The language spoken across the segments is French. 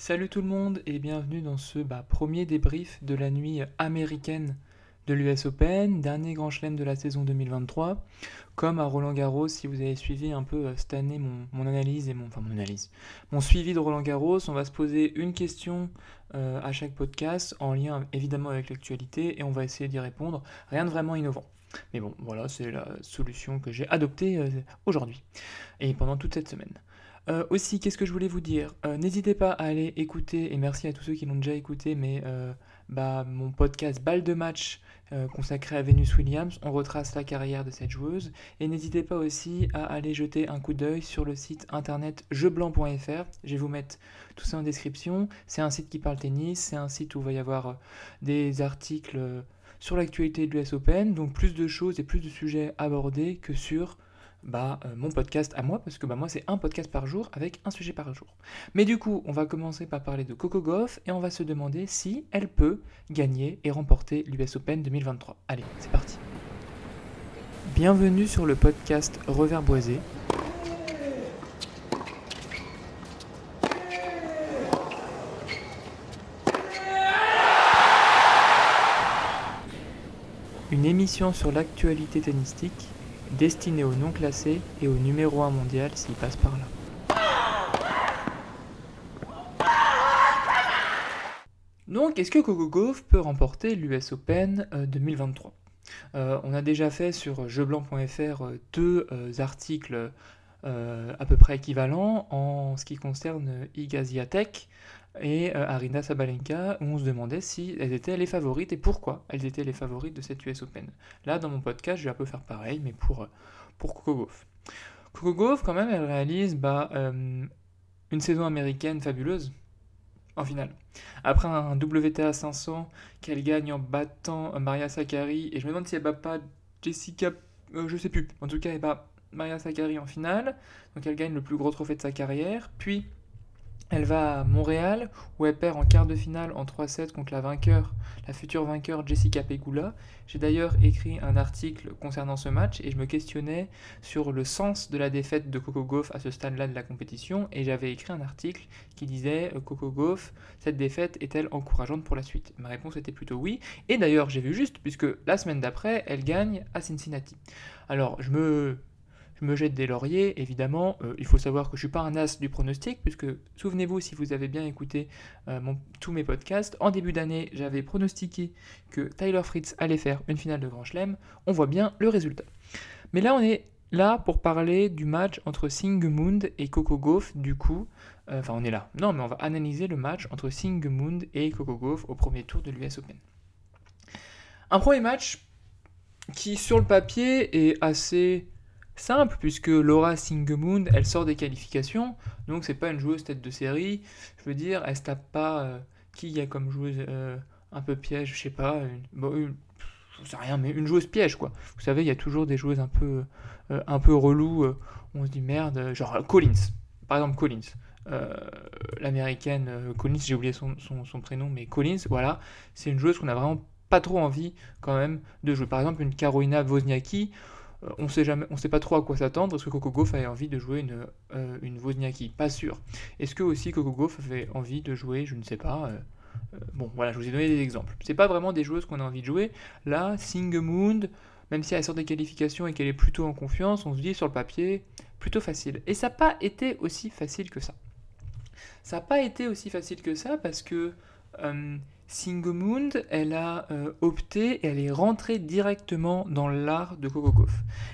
Salut tout le monde et bienvenue dans ce bah, premier débrief de la nuit américaine de l'US Open, dernier grand chelem de la saison 2023. Comme à Roland Garros, si vous avez suivi un peu euh, cette année mon, analyse et mon, enfin mon analyse, mon suivi de Roland Garros, on va se poser une question euh, à chaque podcast en lien évidemment avec l'actualité et on va essayer d'y répondre. Rien de vraiment innovant. Mais bon, voilà, c'est la solution que j'ai adoptée euh, aujourd'hui et pendant toute cette semaine. Euh, aussi, qu'est-ce que je voulais vous dire? Euh, N'hésitez pas à aller écouter, et merci à tous ceux qui l'ont déjà écouté, mais euh, bah, mon podcast Balle de match consacré à Venus Williams. On retrace la carrière de cette joueuse. Et n'hésitez pas aussi à aller jeter un coup d'œil sur le site internet jeublanc.fr. Je vais vous mettre tout ça en description. C'est un site qui parle tennis, c'est un site où il va y avoir des articles sur l'actualité de l'US Open, donc plus de choses et plus de sujets abordés que sur bah, euh, mon podcast à moi, parce que bah, moi c'est un podcast par jour avec un sujet par jour. Mais du coup, on va commencer par parler de Coco Goff et on va se demander si elle peut gagner et remporter l'US Open 2023. Allez, c'est parti. Bienvenue sur le podcast Revers Boisé. Une émission sur l'actualité tennistique destiné aux non classés et au numéro 1 mondial s'il passe par là. Donc, est-ce que Coco Gauff peut remporter l'US Open 2023 euh, euh, On a déjà fait sur jeublanc.fr euh, deux articles à peu près équivalents en ce qui concerne Igaziatek et euh, Arina Sabalenka, où on se demandait si elles étaient les favorites et pourquoi elles étaient les favorites de cette US Open. Là, dans mon podcast, je vais un peu faire pareil, mais pour, euh, pour Coco Gauff. Coco Gauff, quand même, elle réalise bah, euh, une saison américaine fabuleuse, en finale. Après un WTA 500 qu'elle gagne en battant Maria Sakkari, et je me demande si elle bat pas Jessica, je sais plus, en tout cas, elle bat Maria Sakkari en finale, donc elle gagne le plus gros trophée de sa carrière, puis elle va à Montréal où elle perd en quart de finale en 3-7 contre la vainqueur, la future vainqueur Jessica Pegula. J'ai d'ailleurs écrit un article concernant ce match et je me questionnais sur le sens de la défaite de Coco Gauff à ce stade-là de la compétition et j'avais écrit un article qui disait euh, Coco Gauff, cette défaite est-elle encourageante pour la suite? Ma réponse était plutôt oui et d'ailleurs j'ai vu juste puisque la semaine d'après elle gagne à Cincinnati. Alors je me je me jette des lauriers, évidemment. Euh, il faut savoir que je ne suis pas un as du pronostic, puisque souvenez-vous, si vous avez bien écouté euh, tous mes podcasts, en début d'année, j'avais pronostiqué que Tyler Fritz allait faire une finale de Grand Chelem. On voit bien le résultat. Mais là, on est là pour parler du match entre Singemund et Coco Gauff, du coup. Euh, enfin, on est là. Non, mais on va analyser le match entre Singemund et Coco Gauff au premier tour de l'US Open. Un premier match qui, sur le papier, est assez simple puisque Laura Singemund, elle sort des qualifications, donc c'est pas une joueuse tête de série. Je veux dire, elle se tape pas. Euh, qui y a comme joueuse euh, un peu piège, je sais pas. Une, je sais rien, mais une joueuse piège quoi. Vous savez, il y a toujours des joueuses un peu, euh, un peu relou. on se dit merde, genre Collins, par exemple Collins. l'américaine Collins, j'ai oublié son, son, prénom, mais Collins, voilà, c'est une joueuse qu'on a vraiment pas trop envie quand même de jouer. Par exemple, une Carolina Wozniacki, euh, on sait sait pas trop à quoi s'attendre. Est-ce que Coco Gauff avait envie de jouer une, euh, Pas sûr. Est-ce que aussi Coco Gauff avait envie de jouer, je ne sais pas. Euh, bon, voilà, je vous ai donné des exemples. C'est pas vraiment des joueuses qu'on a envie de jouer. Là, Singemund, même si elle sort des qualifications et qu'elle est plutôt en confiance, on se dit sur le papier, plutôt facile. Et ça n'a pas été aussi facile que ça. Ça n'a pas été aussi facile que ça parce que Singemund, elle a euh, opté et elle est rentrée directement dans l'art de Gauff.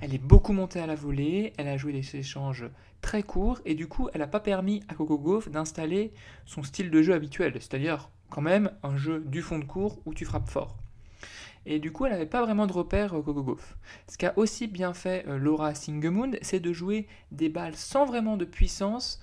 Elle est beaucoup montée à la volée, elle a joué des échanges très courts et du coup elle n'a pas permis à Gauff d'installer son style de jeu habituel, c'est-à-dire quand même un jeu du fond de cours où tu frappes fort. Et du coup, elle n'avait pas vraiment de repère euh, Gauff. Ce qu'a aussi bien fait euh, Laura Singemund, c'est de jouer des balles sans vraiment de puissance,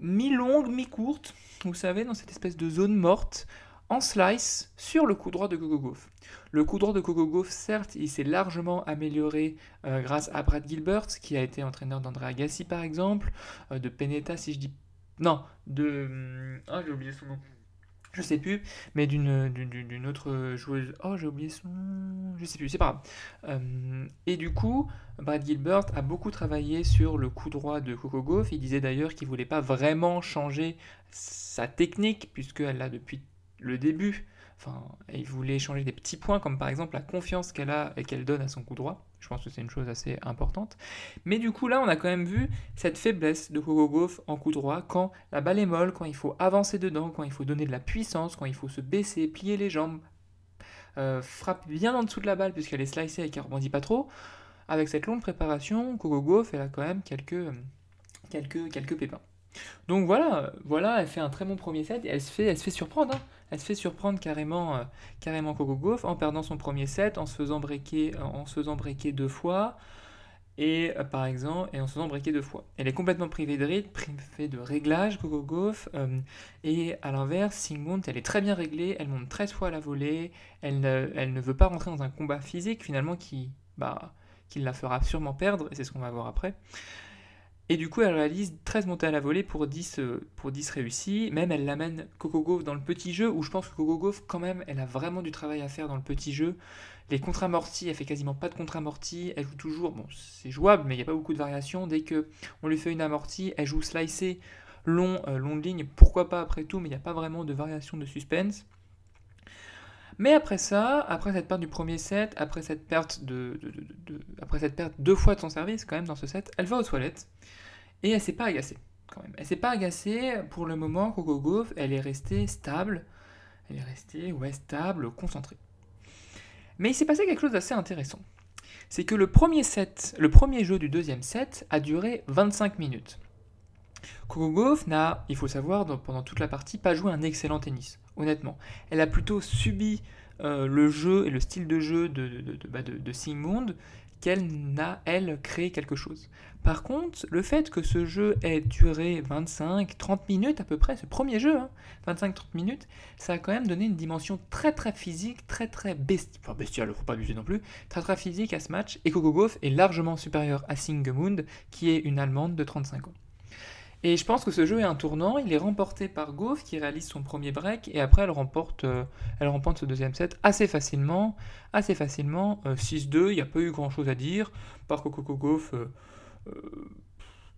mi-longue, mi-courte, vous savez, dans cette espèce de zone morte, en slice sur le coup droit de Coco Gauff. Le coup droit de Coco Gauff, certes, il s'est largement amélioré euh, grâce à Brad Gilbert, qui a été entraîneur d'André Agassi par exemple, euh, de Peneta si je dis... Non, de... Hum, ah j'ai oublié son nom. Je sais plus, mais d'une, d'une, autre joueuse. Oh, j'ai oublié son. Je sais plus, c'est pas grave. Euh, et du coup, Brad Gilbert a beaucoup travaillé sur le coup droit de Coco Gauff. Il disait d'ailleurs qu'il voulait pas vraiment changer sa technique, puisqu'elle l'a depuis le début. Enfin, il voulait changer des petits points, comme par exemple la confiance qu'elle a et qu'elle donne à son coup droit. Je pense que c'est une chose assez importante. Mais du coup, là, on a quand même vu cette faiblesse de Coco Gauff en coup droit quand la balle est molle, quand il faut avancer dedans, quand il faut donner de la puissance, quand il faut se baisser, plier les jambes, euh, frappe bien en dessous de la balle puisqu'elle est slicée et qu'elle rebondit pas trop. Avec cette longue préparation, Coco Gauff, elle a quand même quelques, quelques, quelques pépins. Donc voilà, voilà, elle fait un très bon premier set et elle se fait, elle se fait surprendre. Hein. Elle se fait surprendre carrément, euh, carrément Coco Gauff en perdant son premier set, en se faisant breaker, en se faisant breaker deux fois et euh, par exemple et en se faisant breaker deux fois. Elle est complètement privée de rythme, privée de réglage, Coco Gauff, euh, et à l'inverse, Sigmund, elle est très bien réglée, elle monte 13 fois à la volée, elle ne, elle ne veut pas rentrer dans un combat physique finalement qui, bah, qui la fera sûrement perdre, et c'est ce qu'on va voir après. Et du coup, elle réalise 13 montées à la volée pour 10, euh, pour 10 réussis. Même, elle l'amène Coco Gauff dans le petit jeu, où je pense que Coco Gauff, quand même, elle a vraiment du travail à faire dans le petit jeu. Les contre-amortis, elle fait quasiment pas de contre-amortis. Elle joue toujours, bon, c'est jouable, mais il n'y a pas beaucoup de variations. Dès que on lui fait une amortie, elle joue slicé, long, euh, long de ligne. Pourquoi pas après tout, mais il n'y a pas vraiment de variation de suspense. Mais après ça, après cette perte du premier set, après cette perte deux fois de son service quand même dans ce set, elle va aux toilettes et elle s'est pas agacée quand même. Elle s'est pas agacée pour le moment. Coco Gauff, elle est restée stable, elle est restée ouais stable, concentrée. Mais il s'est passé quelque chose d'assez intéressant. C'est que le premier set, le premier jeu du deuxième set a duré 25 minutes. Coco Gauff n'a, il faut savoir, pendant toute la partie, pas joué un excellent tennis honnêtement. Elle a plutôt subi euh, le jeu et le style de jeu de, de, bah, qu'elle n'a, elle, créé quelque chose. Par contre, le fait que ce jeu ait duré 25-30 minutes à peu près, ce premier jeu, 25-30 hein, minutes, ça a quand même donné une dimension très très physique, très très bestiale, enfin bestiale, faut pas abuser non plus, très très physique à ce match, et Coco Gauff est largement supérieur à Sigmund, qui est une Allemande de 35 ans. Et je pense que ce jeu est un tournant. Il est remporté par Gauff qui réalise son premier break et après elle remporte, euh, elle remporte ce deuxième set assez facilement. Assez facilement. 6-2, euh, il n'y a pas eu grand chose à dire. Par Coco Gauff, euh,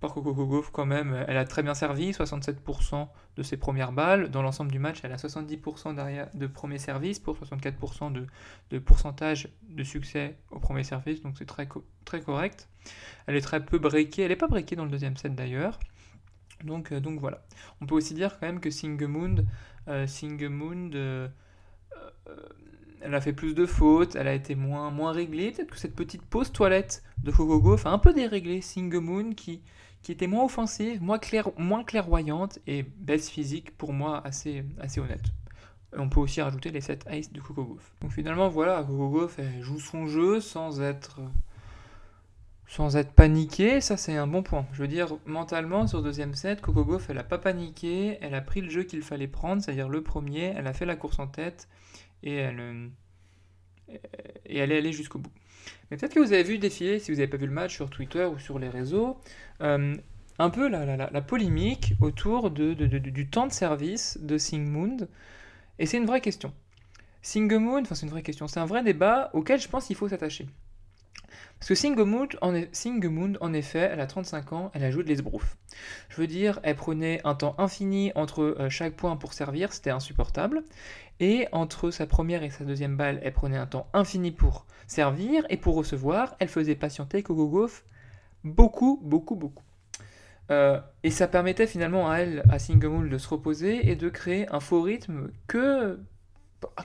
par Coco quand même, elle a très bien servi. 67% de ses premières balles. Dans l'ensemble du match, elle a 70% derrière de premier service pour 64% de, de, pourcentage de succès au premier service. Donc c'est très, très correct. Elle est très peu breakée. Elle n'est pas breakée dans le deuxième set d'ailleurs. Donc, euh, donc voilà. On peut aussi dire quand même que Singemund, euh, euh, elle a fait plus de fautes, elle a été moins, réglée. Peut-être que cette petite pause toilette de Fogogo fait un peu déréglé Singemund qui, qui était moins offensive, moins, clair, moins clairvoyante et baisse physique pour moi assez, honnête. On peut aussi rajouter les 7 ice de Coco Donc finalement voilà, Coco elle joue son jeu sans être sans être paniqué, ça c'est un bon point. Je veux dire, mentalement, sur le deuxième set, Coco Gauff, elle n'a pas paniqué, elle a pris le jeu qu'il fallait prendre, c'est-à-dire le premier, elle a fait la course en tête, et elle, euh, et elle est allée jusqu'au bout. Mais peut-être que vous avez vu défiler, si vous n'avez pas vu le match sur Twitter ou sur les réseaux, euh, un peu la, polémique autour du temps de service de Singmund, et c'est une vraie question. Singemund, enfin c'est une vraie question, c'est un vrai débat auquel je pense qu'il faut s'attacher. Parce que Singemund, en, en effet, elle a 35 ans, elle a joué de l'esbrouf. Je veux dire, elle prenait un temps infini entre euh, chaque point pour servir, c'était insupportable. Et entre sa première et sa deuxième balle, elle prenait un temps infini pour servir, et pour recevoir, elle faisait patienter Kogo beaucoup, beaucoup, beaucoup. Euh, et ça permettait finalement à elle, à Singemund, de se reposer et de créer un faux rythme que,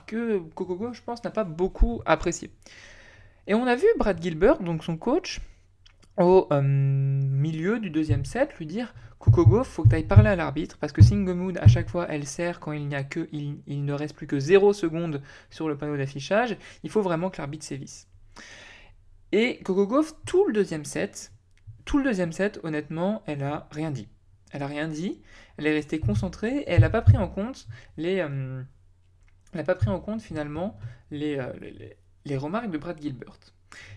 que Kogo je pense, n'a pas beaucoup apprécié. Et on a vu Brad Gilbert, donc son coach, au euh, milieu du deuxième set, lui dire Kukogo, faut que tu ailles parler à l'arbitre parce que Singemood, à chaque fois, elle sert quand il n'y a que, il, ne reste plus que 0 secondes sur le panneau d'affichage. Il faut vraiment que l'arbitre sévisse. Et Kokogo, tout le deuxième set, tout le deuxième set, honnêtement, elle a rien dit. Elle a rien dit. Elle est restée concentrée et elle n'a pas pris en compte les, euh, elle n'a pas pris en compte finalement les, euh, les, les remarques de Brad Gilbert.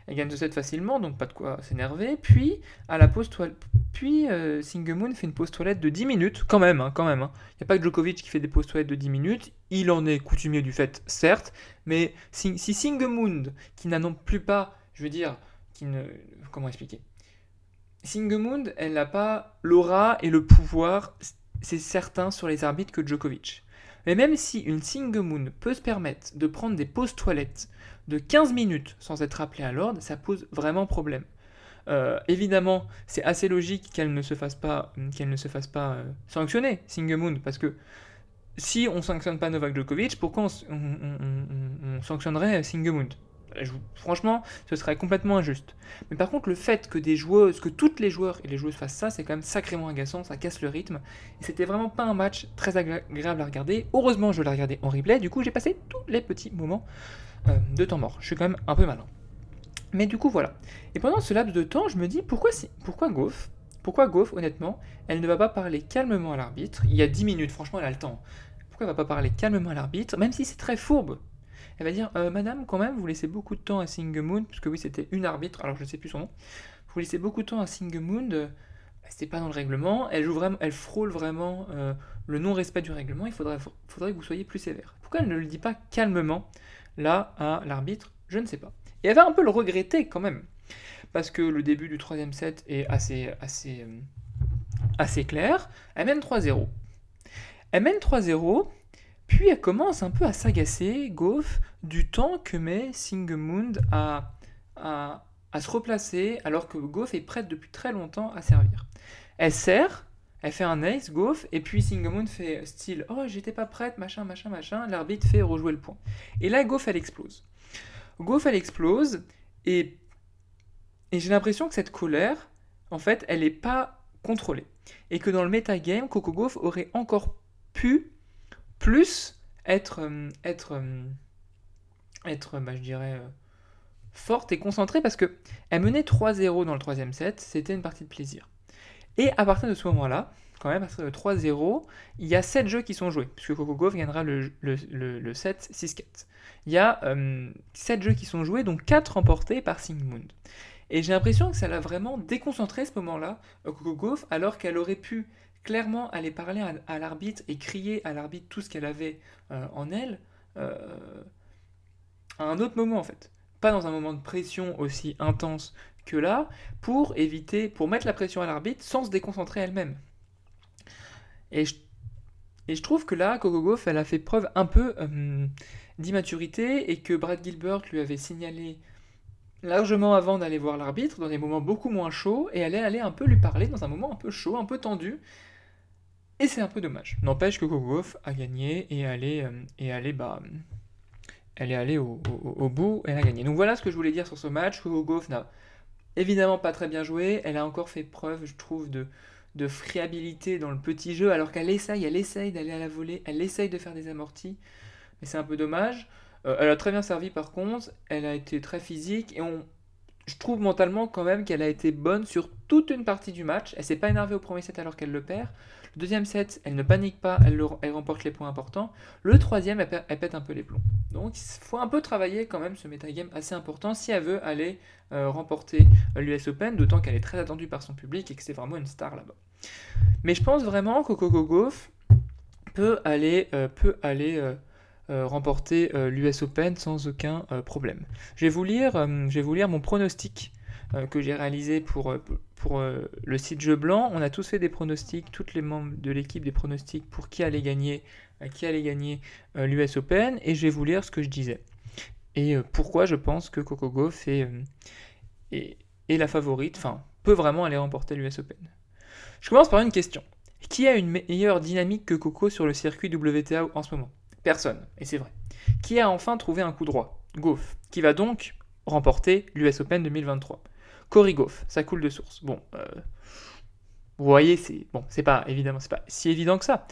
Elle gagne 2-7 facilement, donc pas de quoi s'énerver. Puis, à la pause puis euh, fait une pause toilette de 10 minutes, quand même, hein, quand même. Il hein. n'y a pas que Djokovic qui fait des pauses toilettes de 10 minutes. Il en est coutumier du fait, certes, mais si, si Singemoon, qui n'a non plus pas, je veux dire, qui ne, comment expliquer? Singemund, elle n'a pas l'aura et le pouvoir, c'est certain, sur les arbitres que Djokovic. Mais même si une Singemund peut se permettre de prendre des pauses toilettes de 15 minutes sans être appelée à l'ordre, ça pose vraiment problème. Euh, évidemment, c'est assez logique qu'elle ne se fasse pas, qu'elle ne se euh, sanctionner, Singemund, parce que si on sanctionne pas Novak Djokovic, pourquoi on, sanctionnerait Singemund? Franchement, ce serait complètement injuste. Mais par contre, le fait que des joueuses, que toutes les joueurs et les joueuses fassent ça, c'est quand même sacrément agaçant, ça casse le rythme. Et c'était vraiment pas un match très agréable à regarder. Heureusement, je l'ai regardé en replay, du coup, j'ai passé tous les petits moments euh, de temps mort. Je suis quand même un peu malin. Mais du coup, voilà. Et pendant ce laps de temps, je me dis, pourquoi, pourquoi Goff Pourquoi Goff, honnêtement, elle ne va pas parler calmement à l'arbitre? Il y a 10 minutes, franchement, elle a le temps. Pourquoi elle va pas parler calmement à l'arbitre, même si c'est très fourbe? Elle va dire euh, Madame, quand même, vous laissez beaucoup de temps à Singemoon, puisque oui, c'était une arbitre, alors je ne sais plus son nom. Vous laissez beaucoup de temps à Singemoon, euh, bah, c'était pas dans le règlement. Elle, joue vraiment, elle frôle vraiment euh, le non-respect du règlement. Il faudrait, faudrait que vous soyez plus sévère. Pourquoi elle ne le dit pas calmement, là, à l'arbitre Je ne sais pas. Et elle va un peu le regretter quand même. Parce que le début du troisième set est assez, assez, assez clair. Elle mène 3-0. Elle mène 3-0. Puis elle commence un peu à s'agacer, Goff, du temps que met Singemund à, à, se replacer, alors que Goff est prête depuis très longtemps à servir. Elle sert, elle fait un ace, Goff, et puis Singemund fait style Oh, j'étais pas prête, machin, machin, machin. L'arbitre fait rejouer le point. Et là, Goff, elle explose. Goff, elle explose, et, j'ai l'impression que cette colère, en fait, elle n'est pas contrôlée. Et que dans le metagame, Coco Goff aurait encore pu plus être, euh, être, euh, être bah, je dirais, euh, forte et concentrée parce que elle menait 3-0 dans le troisième set, c'était une partie de plaisir. Et à partir de ce moment-là, quand même, à partir de 3-0, il y a 7 jeux qui sont joués, puisque Coco gagnera le, le, le, 7 6-4. Il y a 7 jeux qui sont joués, donc 4 remportés par Sigmund. Et j'ai l'impression que ça l'a vraiment déconcentré ce moment-là, Coco Gauff, alors qu'elle aurait pu clairement aller parler à, l'arbitre et crier à l'arbitre tout ce qu'elle avait euh, en elle euh, à un autre moment en fait. Pas dans un moment de pression aussi intense que là, pour éviter, pour mettre la pression à l'arbitre sans se déconcentrer elle-même. Et je, et je trouve que là, Coco Gauff, elle a fait preuve un peu euh, d'immaturité et que Brad Gilbert lui avait signalé largement avant d'aller voir l'arbitre, dans des moments beaucoup moins chauds, et elle allait un peu lui parler dans un moment un peu chaud, un peu tendu, et c'est un peu dommage. N'empêche que Kogoff a gagné et allé, euh, et bah, elle est allée au, bout elle a gagné. Donc voilà ce que je voulais dire sur ce match. Kogoff n'a évidemment pas très bien joué. Elle a encore fait preuve, je trouve, de, de friabilité dans le petit jeu, alors qu'elle essaye, elle essaye d'aller à la volée, elle essaye de faire des amortis. Mais c'est un peu dommage. Euh, elle a très bien servi par contre, elle a été très physique et on, je trouve mentalement quand même qu'elle a été bonne sur toute une partie du match. Elle s'est pas énervée au premier set alors qu'elle le perd. Deuxième set, elle ne panique pas, elle, remporte les points importants. Le troisième, elle, pète un peu les plombs. Donc il faut un peu travailler quand même ce metagame assez important si elle veut aller euh, remporter l'US Open, d'autant qu'elle est très attendue par son public et que c'est vraiment une star là-bas. Mais je pense vraiment que Coco Gauff peut aller, euh, euh, remporter l'US Open sans aucun problème. Je vais, je vais vous lire mon pronostic que j'ai réalisé pour, pour euh, le site Jeu Blanc, on a tous fait des pronostics, tous les membres de l'équipe des pronostics pour qui allait gagner, euh, qui allait gagner euh, l'US Open, et je vais vous lire ce que je disais. Et pourquoi je pense que Coco Gauff est, est, la favorite, enfin, peut vraiment aller remporter l'US Open. Je commence par une question. Qui a une meilleure dynamique que Coco sur le circuit WTA en ce moment? Personne, et c'est vrai. Qui a enfin trouvé un coup droit? Gauff, qui va donc remporter l'US Open 2023. Goff, ça coule de source. Bon, euh, vous voyez, c'est bon, c'est pas évidemment, c'est pas si évident que ça.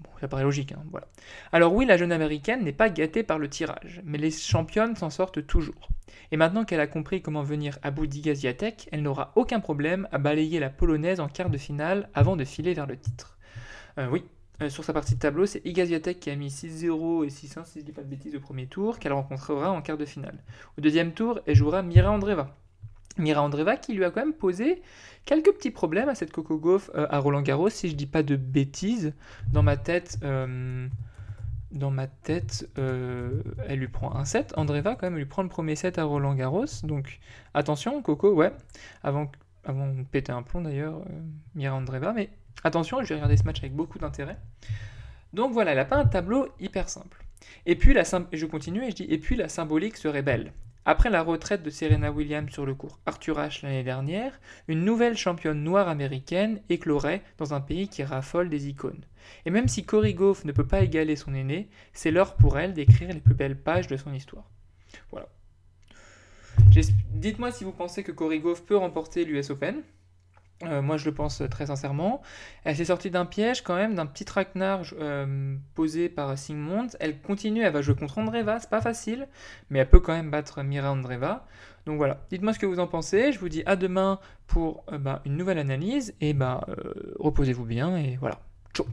Bon, ça paraît logique, hein, voilà. Alors oui, la jeune américaine n'est pas gâtée par le tirage, mais les championnes s'en sortent toujours. Et maintenant qu'elle a compris comment venir à bout d'Igaziatek, elle n'aura aucun problème à balayer la polonaise en quart de finale avant de filer vers le titre. Euh, oui, euh, sur sa partie de tableau, c'est Igaziatek qui a mis 6-0 et 6-1, si je dis pas de bêtises, au premier tour, qu'elle rencontrera en quart de finale. Au deuxième tour, elle jouera Mira Andreva. Mira Andreva qui lui a quand même posé quelques petits problèmes à cette Coco Gauff euh, à Roland Garros, si je dis pas de bêtises. Dans ma tête, euh, dans ma tête, elle lui prend un set. Andreva quand même, lui prend le premier set à Roland Garros. Donc attention, Coco, ouais. Avant, avant de péter un plomb d'ailleurs, Mira Andreva, mais Attention, je vais regarder ce match avec beaucoup d'intérêt. Donc voilà, elle n'a pas un tableau hyper simple. Et puis, la je continue et je dis, et puis la symbolique serait belle. Après la retraite de Serena Williams sur le cours Arthur Ashe l'année dernière, une nouvelle championne noire américaine éclorait dans un pays qui raffole des icônes. Et même si Cory ne peut pas égaler son aîné, c'est l'heure pour elle d'écrire les plus belles pages de son histoire. Voilà. Dites-moi si vous pensez que Cory peut remporter l'US Open. Euh, moi, je le pense très sincèrement. Elle s'est sortie d'un piège quand même, d'un petit traquenard euh, posé par Sigmund. Elle continue, elle va jouer contre Andreva, c'est pas facile, mais elle peut quand même battre Mira Andreva. Donc voilà, dites-moi ce que vous en pensez. Je vous dis à demain pour euh, bah, une nouvelle analyse et bah, reposez-vous bien et voilà. Ciao